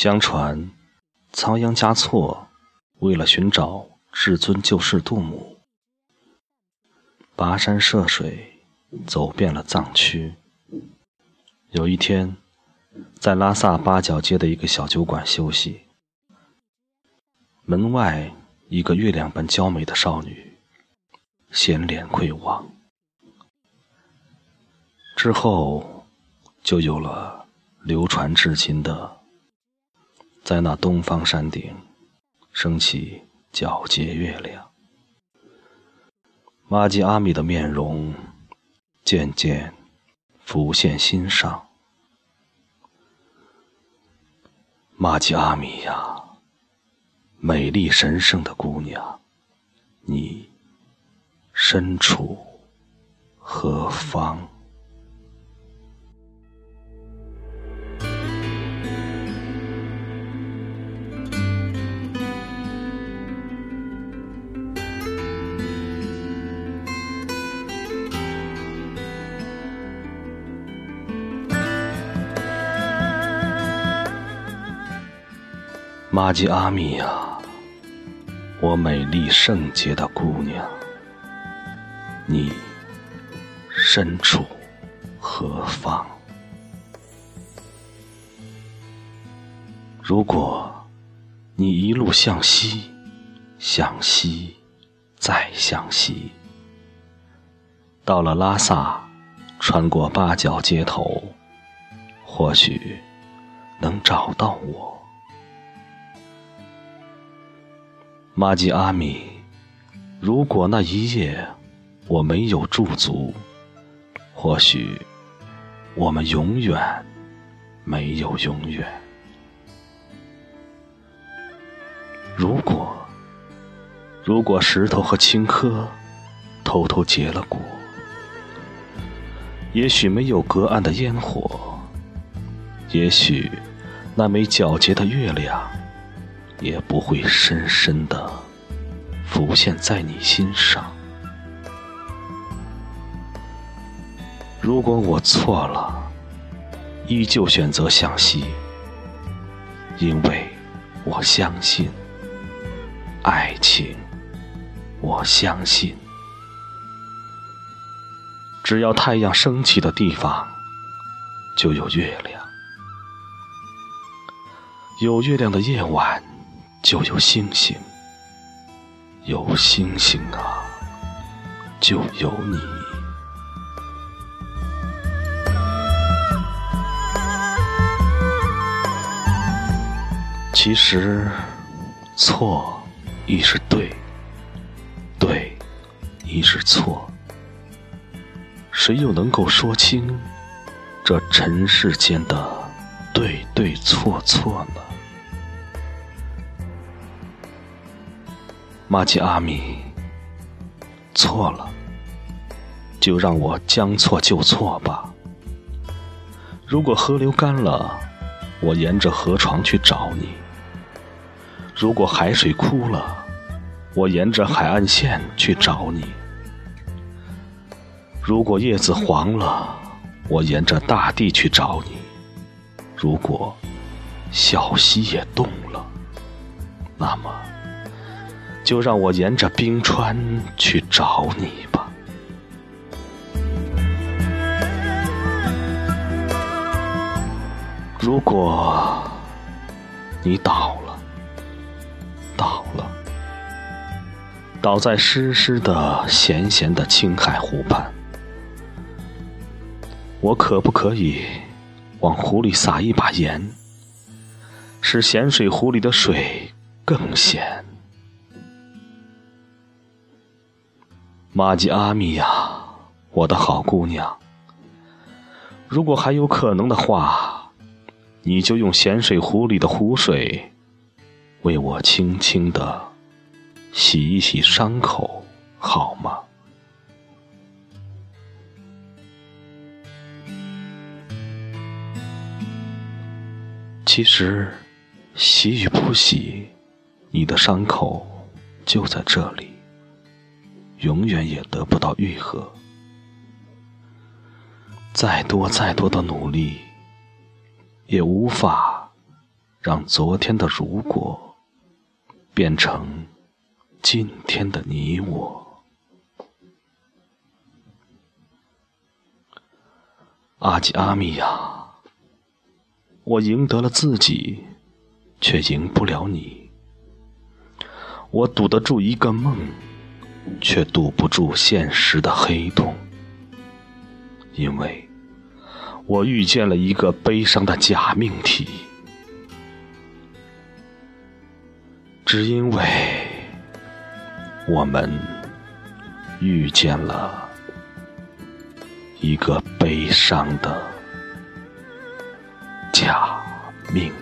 相传，仓央嘉措为了寻找至尊救世度母，跋山涉水，走遍了藏区。有一天，在拉萨八角街的一个小酒馆休息，门外一个月亮般娇美的少女，衔脸窥望。之后，就有了流传至今的。在那东方山顶，升起皎洁月亮。玛吉阿米的面容渐渐浮现心上。玛吉阿米呀，美丽神圣的姑娘，你身处何方？玛吉阿米呀，我美丽圣洁的姑娘，你身处何方？如果你一路向西，向西，再向西，到了拉萨，穿过八角街头，或许能找到我。玛吉阿米，如果那一夜我没有驻足，或许我们永远没有永远。如果，如果石头和青稞偷偷结了果，也许没有隔岸的烟火，也许那枚皎洁的月亮。也不会深深的浮现在你心上。如果我错了，依旧选择向西，因为我相信爱情，我相信，只要太阳升起的地方，就有月亮，有月亮的夜晚。就有星星，有星星啊，就有你。其实，错亦是对，对亦是错。谁又能够说清这尘世间的对对错错呢？玛吉阿米，错了，就让我将错就错吧。如果河流干了，我沿着河床去找你；如果海水枯了，我沿着海岸线去找你；如果叶子黄了，我沿着大地去找你；如果小溪也冻了，那么。就让我沿着冰川去找你吧。如果你倒了，倒了，倒在湿湿的、咸咸的青海湖畔，我可不可以往湖里撒一把盐，使咸水湖里的水更咸？玛吉阿米呀，我的好姑娘，如果还有可能的话，你就用咸水湖里的湖水，为我轻轻的洗一洗伤口，好吗？其实，洗与不洗，你的伤口就在这里。永远也得不到愈合，再多再多的努力，也无法让昨天的如果变成今天的你我。阿吉阿米呀，我赢得了自己，却赢不了你。我堵得住一个梦，却堵不住现实的黑洞，因为我遇见了一个悲伤的假命题。只因为我们遇见了一个悲伤的假命。